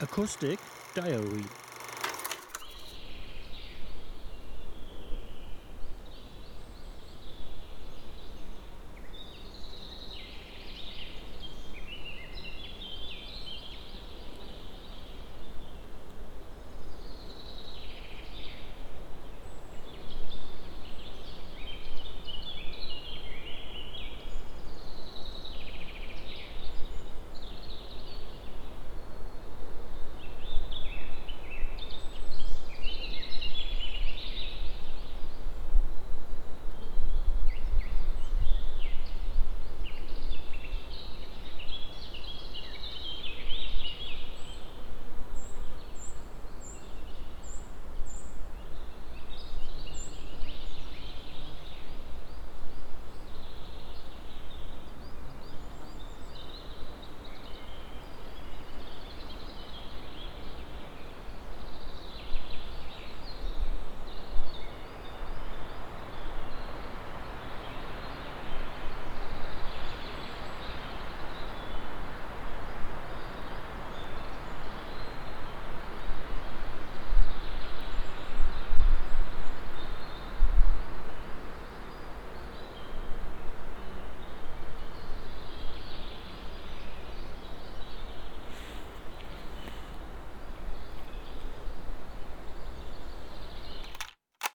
Acoustic Diary.